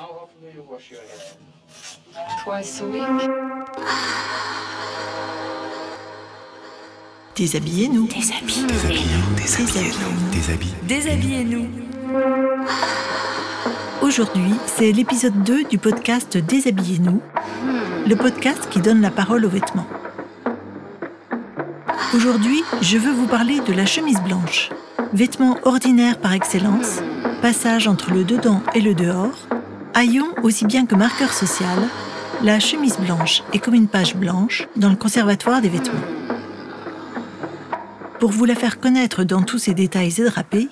How often do you wash your hair? Twice a week. Déshabillez-nous. Déshabillez-nous, déshabillez-nous, déshabillez. Déshabillez-nous. Aujourd'hui, c'est l'épisode 2 du podcast Déshabillez-nous, le podcast qui donne la parole aux vêtements. Aujourd'hui, je veux vous parler de la chemise blanche, vêtement ordinaire par excellence, passage entre le dedans et le dehors, haillon aussi bien que marqueur social, la chemise blanche est comme une page blanche dans le conservatoire des vêtements. Pour vous la faire connaître dans tous ses détails et drapés,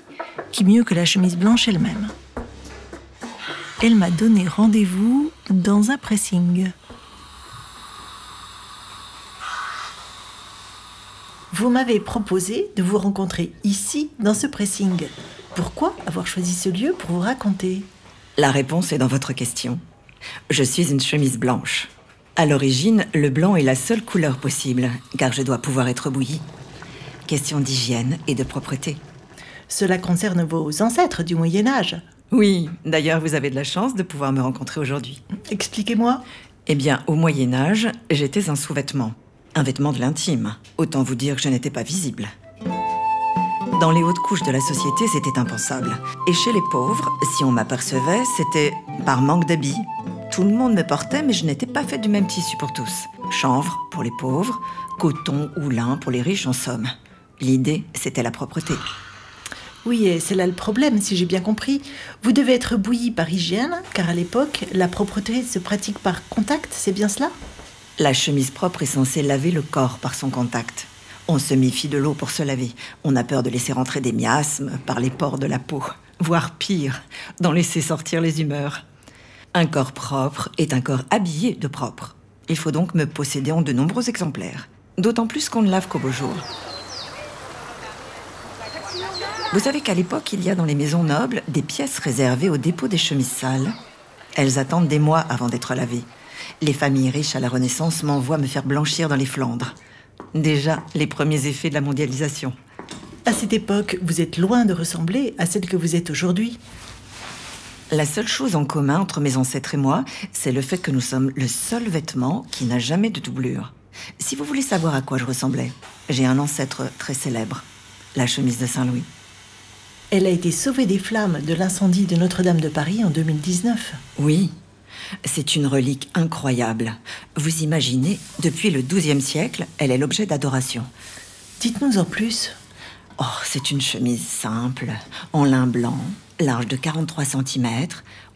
qui mieux que la chemise blanche elle-même Elle m'a donné rendez-vous dans un pressing. Vous m'avez proposé de vous rencontrer ici, dans ce pressing. Pourquoi avoir choisi ce lieu pour vous raconter? La réponse est dans votre question. Je suis une chemise blanche. À l'origine, le blanc est la seule couleur possible, car je dois pouvoir être bouillie. Question d'hygiène et de propreté. Cela concerne vos ancêtres du Moyen Âge. Oui, d'ailleurs, vous avez de la chance de pouvoir me rencontrer aujourd'hui. Expliquez-moi. Eh bien, au Moyen Âge, j'étais un sous-vêtement. Un vêtement de l'intime. Autant vous dire que je n'étais pas visible. Dans les hautes couches de la société, c'était impensable. Et chez les pauvres, si on m'apercevait, c'était par manque d'habits. Tout le monde me portait, mais je n'étais pas fait du même tissu pour tous. Chanvre pour les pauvres, coton ou lin pour les riches en somme. L'idée, c'était la propreté. Oui, et c'est là le problème, si j'ai bien compris. Vous devez être bouilli par hygiène, car à l'époque, la propreté se pratique par contact, c'est bien cela? La chemise propre est censée laver le corps par son contact. On se méfie de l'eau pour se laver. On a peur de laisser rentrer des miasmes par les pores de la peau. Voire pire, d'en laisser sortir les humeurs. Un corps propre est un corps habillé de propre. Il faut donc me posséder en de nombreux exemplaires. D'autant plus qu'on ne lave qu'au beau jour. Vous savez qu'à l'époque, il y a dans les maisons nobles des pièces réservées au dépôt des chemises sales. Elles attendent des mois avant d'être lavées. Les familles riches à la Renaissance m'envoient me faire blanchir dans les Flandres. Déjà, les premiers effets de la mondialisation. À cette époque, vous êtes loin de ressembler à celle que vous êtes aujourd'hui. La seule chose en commun entre mes ancêtres et moi, c'est le fait que nous sommes le seul vêtement qui n'a jamais de doublure. Si vous voulez savoir à quoi je ressemblais, j'ai un ancêtre très célèbre, la chemise de Saint-Louis. Elle a été sauvée des flammes de l'incendie de Notre-Dame de Paris en 2019. Oui, c'est une relique incroyable. Vous imaginez, depuis le XIIe siècle, elle est l'objet d'adoration. Dites-nous en plus. Oh, c'est une chemise simple, en lin blanc, large de 43 cm,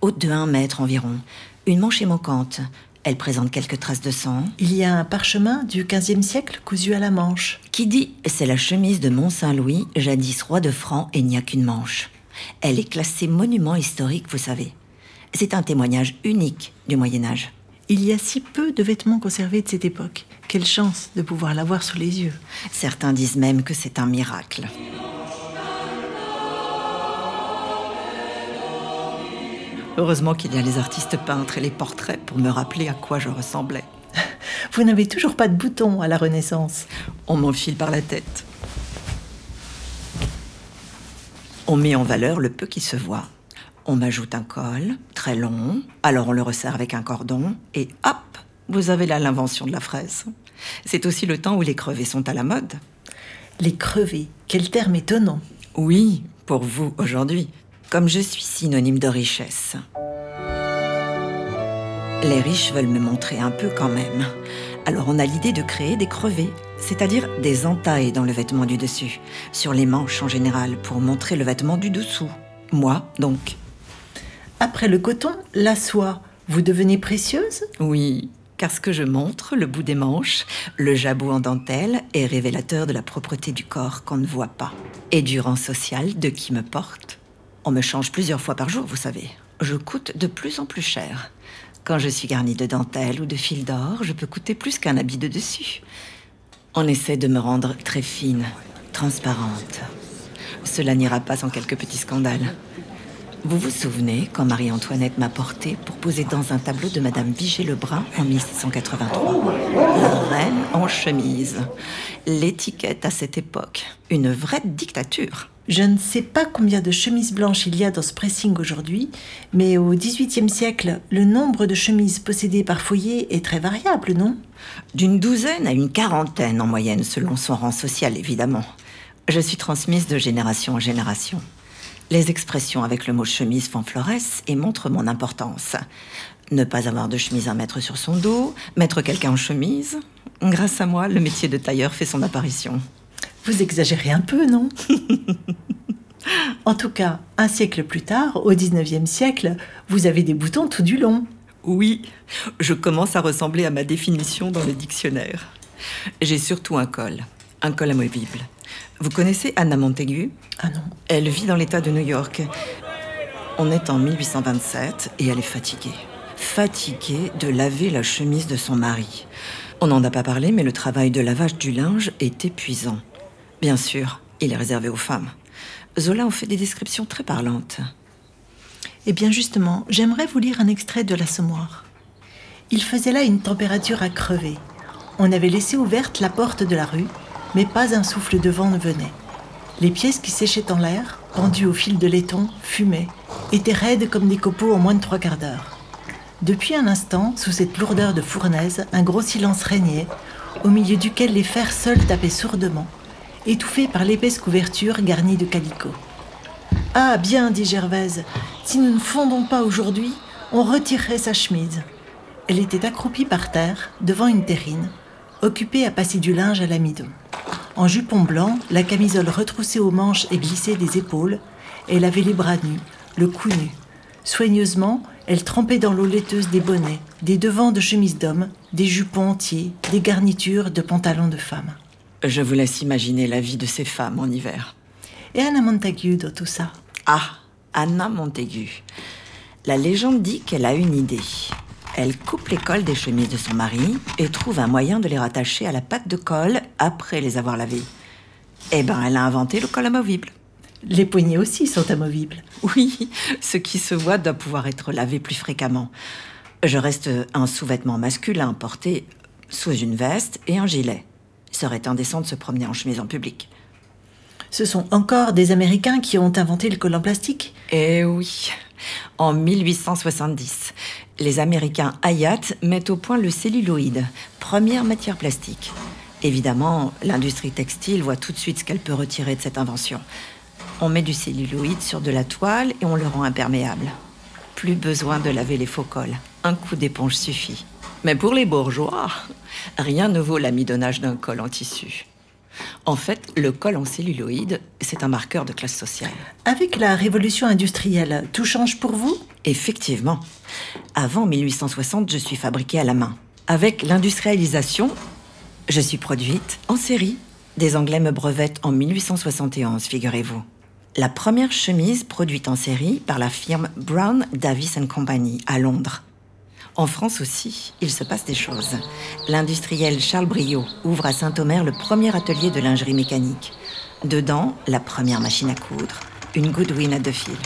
haute de 1 mètre environ. Une manche est manquante. Elle présente quelques traces de sang. Il y a un parchemin du XVe siècle cousu à la manche. Qui dit c'est la chemise de Mont-Saint-Louis, jadis roi de France, et il n'y a qu'une manche. Elle est classée monument historique, vous savez. C'est un témoignage unique du Moyen Âge. Il y a si peu de vêtements conservés de cette époque. Quelle chance de pouvoir l'avoir sous les yeux. Certains disent même que c'est un miracle. Heureusement qu'il y a les artistes peintres et les portraits pour me rappeler à quoi je ressemblais. Vous n'avez toujours pas de boutons à la Renaissance. On m'enfile par la tête. On met en valeur le peu qui se voit. On m'ajoute un col, très long, alors on le resserre avec un cordon, et hop, vous avez là l'invention de la fraise. C'est aussi le temps où les crevés sont à la mode. Les crevés, quel terme étonnant. Oui, pour vous aujourd'hui, comme je suis synonyme de richesse. Les riches veulent me montrer un peu quand même. Alors on a l'idée de créer des crevés, c'est-à-dire des entailles dans le vêtement du dessus, sur les manches en général, pour montrer le vêtement du dessous. Moi, donc. Après le coton, la soie, vous devenez précieuse? Oui, car ce que je montre, le bout des manches, le jabot en dentelle, est révélateur de la propreté du corps qu'on ne voit pas. Et du rang social de qui me porte. On me change plusieurs fois par jour, vous savez. Je coûte de plus en plus cher. Quand je suis garnie de dentelle ou de fil d'or, je peux coûter plus qu'un habit de dessus. On essaie de me rendre très fine, transparente. Cela n'ira pas sans quelques petits scandales. Vous vous souvenez quand Marie-Antoinette m'a portée pour poser dans un tableau de Madame Vigée-Lebrun en 1783 La reine en chemise. L'étiquette à cette époque, une vraie dictature. Je ne sais pas combien de chemises blanches il y a dans ce pressing aujourd'hui, mais au XVIIIe siècle, le nombre de chemises possédées par foyer est très variable, non? D'une douzaine à une quarantaine en moyenne, selon son rang social, évidemment. Je suis transmise de génération en génération. Les expressions avec le mot chemise font florès et montrent mon importance. Ne pas avoir de chemise à mettre sur son dos, mettre quelqu'un en chemise. Grâce à moi, le métier de tailleur fait son apparition. Vous exagérez un peu, non? En tout cas, un siècle plus tard, au XIXe siècle, vous avez des boutons tout du long. Oui, je commence à ressembler à ma définition dans le dictionnaire. J'ai surtout un col, un col amovible. Vous connaissez Anna Montaigu Ah non. Elle vit dans l'État de New York. On est en 1827 et elle est fatiguée. Fatiguée de laver la chemise de son mari. On n'en a pas parlé, mais le travail de lavage du linge est épuisant. Bien sûr, il est réservé aux femmes. Zola en fait des descriptions très parlantes. Eh bien justement, j'aimerais vous lire un extrait de l'Assommoir. Il faisait là une température à crever. On avait laissé ouverte la porte de la rue, mais pas un souffle de vent ne venait. Les pièces qui séchaient en l'air, pendues au fil de laiton, fumaient, étaient raides comme des copeaux en moins de trois quarts d'heure. Depuis un instant, sous cette lourdeur de fournaise, un gros silence régnait, au milieu duquel les fers seuls tapaient sourdement, étouffés par l'épaisse couverture garnie de calicot. Ah bien, dit Gervaise, si nous ne fondons pas aujourd'hui, on retirerait sa chemise. Elle était accroupie par terre, devant une terrine, occupée à passer du linge à l'amidon. En jupon blanc, la camisole retroussée aux manches et glissée des épaules, elle avait les bras nus, le cou nu. Soigneusement, elle trempait dans l'eau laiteuse des bonnets, des devants de chemises d'homme, des jupons entiers, des garnitures de pantalons de femmes. Je vous laisse imaginer la vie de ces femmes en hiver. Et Anna Montagu dans tout ça? Ah, Anna Montaigu. La légende dit qu'elle a une idée. Elle coupe les cols des chemises de son mari et trouve un moyen de les rattacher à la patte de colle après les avoir lavées. Eh ben, elle a inventé le col amovible. Les poignets aussi sont amovibles. Oui, ce qui se voit doit pouvoir être lavé plus fréquemment. Je reste un sous-vêtement masculin porté sous une veste et un gilet. Il serait indécent de se promener en chemise en public. Ce sont encore des Américains qui ont inventé le col en plastique? Eh oui. En 1870, les Américains Hayat mettent au point le celluloïd, première matière plastique. Évidemment, l'industrie textile voit tout de suite ce qu'elle peut retirer de cette invention. On met du celluloïd sur de la toile et on le rend imperméable. Plus besoin de laver les faux cols. Un coup d'éponge suffit. Mais pour les bourgeois, rien ne vaut l'amidonnage d'un col en tissu. En fait, le col en celluloïd, c'est un marqueur de classe sociale. Avec la révolution industrielle, tout change pour vous? Effectivement. Avant 1860, je suis fabriquée à la main. Avec l'industrialisation, je suis produite en série. Des Anglais me brevettent en 1871, figurez-vous. La première chemise produite en série par la firme Brown Davis Company à Londres. En France aussi, il se passe des choses. L'industriel Charles Briot ouvre à Saint-Omer le premier atelier de lingerie mécanique. Dedans, la première machine à coudre, une Goodwin à deux fils.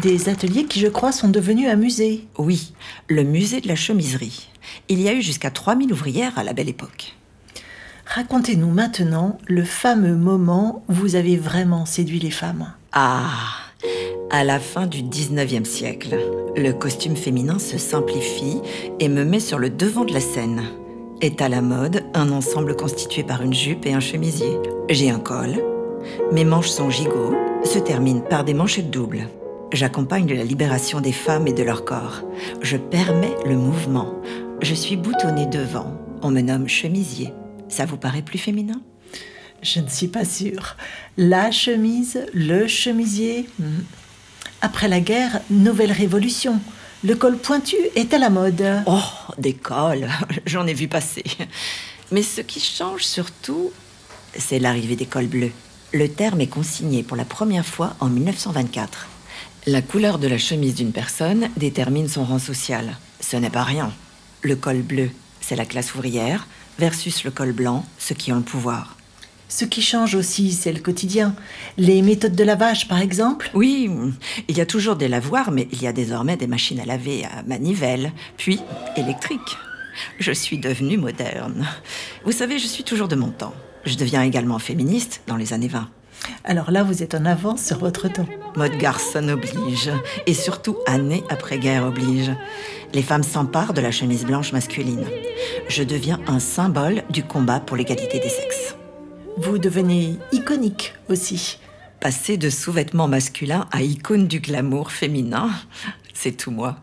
Des ateliers qui, je crois, sont devenus un musée. Oui, le musée de la chemiserie. Il y a eu jusqu'à 3000 ouvrières à la belle époque. Racontez-nous maintenant le fameux moment où vous avez vraiment séduit les femmes. Ah, à la fin du 19e siècle, le costume féminin se simplifie et me met sur le devant de la scène. Est à la mode un ensemble constitué par une jupe et un chemisier. J'ai un col. Mes manches sont gigots, se terminent par des manchettes doubles. J'accompagne la libération des femmes et de leur corps. Je permets le mouvement. Je suis boutonnée devant. On me nomme chemisier. Ça vous paraît plus féminin? Je ne suis pas sûre. La chemise, le chemisier. hmm. Après la guerre, nouvelle révolution. Le col pointu est à la mode. Oh, des cols, j'en ai vu passer. Mais ce qui change surtout, c'est l'arrivée des cols bleus. Le terme est consigné pour la première fois en 1924. La couleur de la chemise d'une personne détermine son rang social. Ce n'est pas rien. Le col bleu, c'est la classe ouvrière, versus le col blanc, ceux qui ont le pouvoir. Ce qui change aussi, c'est le quotidien. Les méthodes de lavage, par exemple. Oui, il y a toujours des lavoirs, mais il y a désormais des machines à laver à manivelle, puis électriques. Je suis devenue moderne. Vous savez, je suis toujours de mon temps. Je deviens également féministe dans les années 20. Alors là, vous êtes en avance sur votre temps. Mode garçon oblige, et surtout année après guerre oblige. Les femmes s'emparent de la chemise blanche masculine. Je deviens un symbole du combat pour l'égalité des sexes. Vous devenez iconique aussi. Passer de sous-vêtements masculins à icône du glamour féminin, c'est tout moi.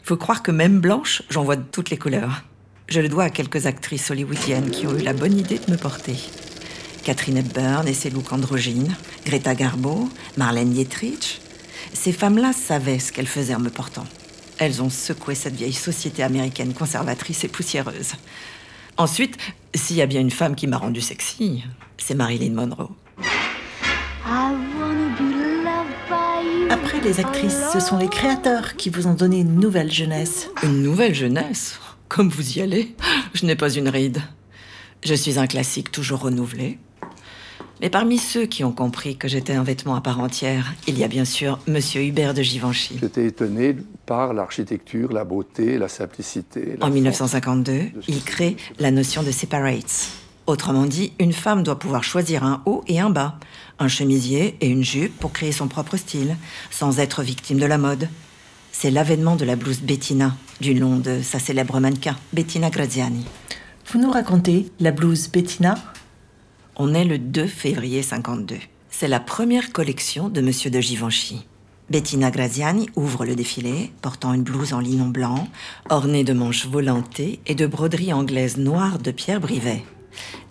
Il faut croire que même blanche, j'en vois de toutes les couleurs. Je le dois à quelques actrices hollywoodiennes qui ont eu la bonne idée de me porter. Catherine Hepburn et ses looks androgynes, Greta Garbo, Marlène Dietrich. Ces femmes-là savaient ce qu'elles faisaient en me portant. Elles ont secoué cette vieille société américaine conservatrice et poussiéreuse. Ensuite, s'il y a bien une femme qui m'a rendue sexy, c'est Marilyn Monroe. Après les actrices, ce sont les créateurs qui vous ont donné une nouvelle jeunesse. Une nouvelle jeunesse? Comme vous y allez, je n'ai pas une ride. Je suis un classique toujours renouvelé. Mais parmi ceux qui ont compris que j'étais un vêtement à part entière, il y a bien sûr Monsieur Hubert de Givenchy. J'étais étonné par l'architecture, la beauté, la simplicité. la En force. 1952, il crée la notion de separates. Autrement dit, une femme doit pouvoir choisir un haut et un bas, un chemisier et une jupe pour créer son propre style, sans être victime de la mode. C'est l'avènement de la blouse Bettina, du nom de sa célèbre mannequin, Bettina Graziani. Vous nous racontez la blouse Bettina On est le 2 février 52. C'est la première collection de Monsieur de Givenchy. Bettina Graziani ouvre le défilé, portant une blouse en linon blanc, ornée de manches volantées et de broderies anglaises noires de Pierre Brivet.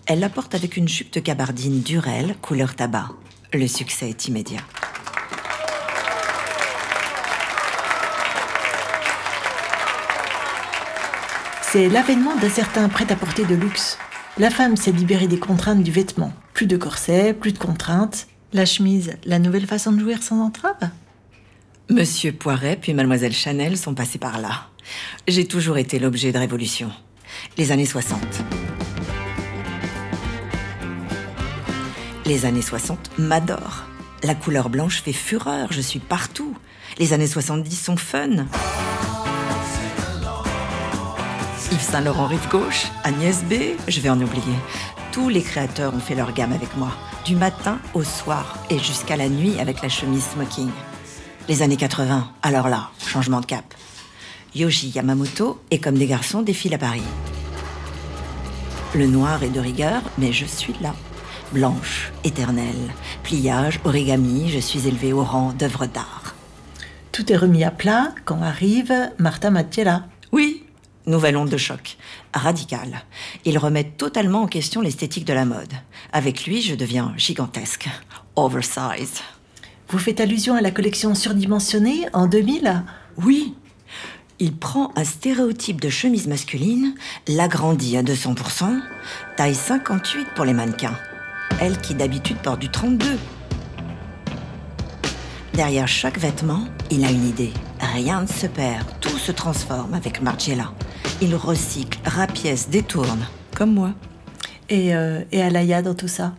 Elle la porte avec une jupe de gabardine Durel, couleur tabac. Le succès est immédiat. C'est l'avènement d'un certain prêt-à-porter de luxe. La femme s'est libérée des contraintes du vêtement. Plus de corset, plus de contraintes. La chemise, la nouvelle façon de jouir sans entrave Monsieur Poiret puis Mademoiselle Chanel sont passés par là. J'ai toujours été l'objet de révolution. Les années 60. Les années 60 m'adorent. La couleur blanche fait fureur, je suis partout. Les années 70 sont fun. Yves Saint Laurent rive gauche, Agnès B, je vais en oublier. Tous les créateurs ont fait leur gamme avec moi, du matin au soir et jusqu'à la nuit avec la chemise smoking. Les années 80, alors là, changement de cap. Yoshi Yamamoto et comme des garçons défile à Paris. Le noir est de rigueur, mais je suis là. Blanche, éternelle. Pliage, origami, je suis élevée au rang d'œuvre d'art. Tout est remis à plat quand arrive Martha Mattiella. Nouvelle onde de choc. Radical. Il remet totalement en question l'esthétique de la mode. Avec lui, je deviens gigantesque. Oversized. Vous faites allusion à la collection surdimensionnée en 2000 Oui. Il prend un stéréotype de chemise masculine, l'agrandit à 200%, taille 58 pour les mannequins. Elle qui d'habitude porte du 32. Derrière chaque vêtement, il a une idée. Rien ne se perd, tout se transforme avec Margiela. Il recycle, rapièce, détourne, comme moi. Et, euh, et Alaya dans tout ça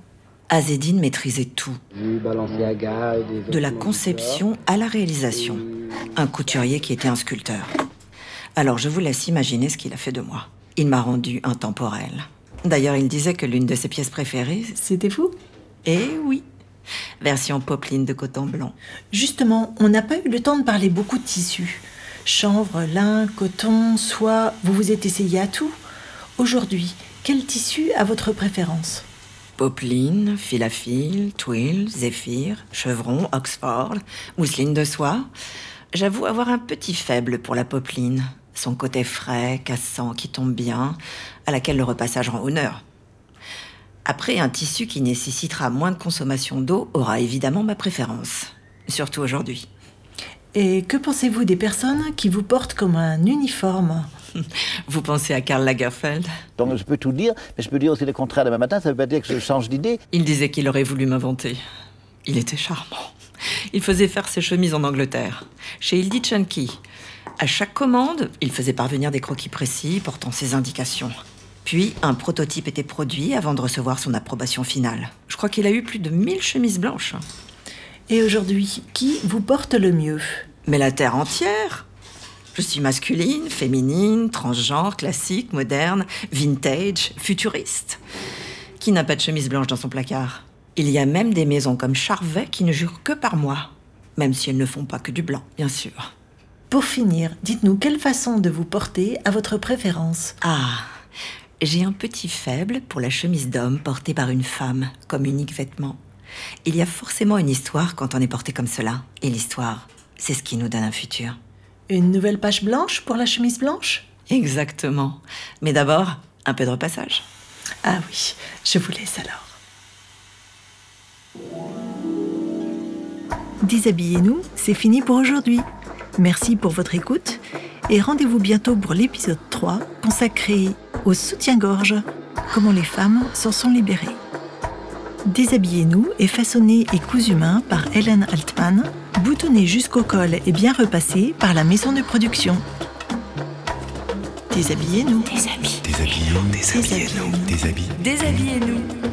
Azedine maîtrisait tout, Du Balenciaga, des de la conception à la réalisation. Un couturier qui était un sculpteur. Alors je vous laisse imaginer ce qu'il a fait de moi. Il m'a rendu intemporel. D'ailleurs, il disait que l'une de ses pièces préférées, C'était vous eh oui, version popeline de coton blanc. Justement, on n'a pas eu le temps de parler beaucoup de tissus. Chanvre, lin, coton, soie, vous vous êtes essayé à tout. Aujourd'hui, quel tissu a votre préférence? Popeline, fil à fil, twill, zéphyr, chevron, oxford, mousseline de soie. J'avoue avoir un petit faible pour la popeline. Son côté frais, cassant, qui tombe bien, à laquelle le repassage rend honneur. Après, un tissu qui nécessitera moins de consommation d'eau aura évidemment ma préférence. Surtout aujourd'hui. Et que pensez-vous des personnes qui vous portent comme un uniforme Vous pensez à Karl Lagerfeld Donc je peux tout dire, mais je peux dire aussi le contraire demain matin, ça veut pas dire que je change d'idée. Il disait qu'il aurait voulu m'inventer. Il était charmant. Il faisait faire ses chemises en Angleterre, chez Hildy Chunky. À chaque commande, il faisait parvenir des croquis précis portant ses indications. Puis, un prototype était produit avant de recevoir son approbation finale. Je crois qu'il a eu plus de 1000 chemises blanches. Et aujourd'hui, qui vous porte le mieux? Mais la terre entière Je suis masculine, féminine, transgenre, classique, moderne, vintage, futuriste. Qui n'a pas de chemise blanche dans son placard? Il y a même des maisons comme Charvet qui ne jurent que par moi. Même si elles ne font pas que du blanc, bien sûr. Pour finir, dites-nous quelle façon de vous porter à votre préférence. Ah, j'ai un petit faible pour la chemise d'homme portée par une femme comme unique vêtement. Il y a forcément une histoire quand on est porté comme cela. Et l'histoire, c'est ce qui nous donne un futur. Une nouvelle page blanche pour la chemise blanche? Exactement. Mais d'abord, un peu de repassage. Ah oui, je vous laisse alors. Déshabillez-nous, c'est fini pour aujourd'hui. Merci pour votre écoute et rendez-vous bientôt pour l'épisode 3 consacré au soutien-gorge, comment les femmes s'en sont libérées. Déshabillez-nous est façonné et cousu main par Hélène Altman, boutonné jusqu'au col et bien repassé par la maison de production. Déshabillez-nous. Déshabillez-nous. Déshabillez-nous. Déshabillez-nous. Déshabillez-nous.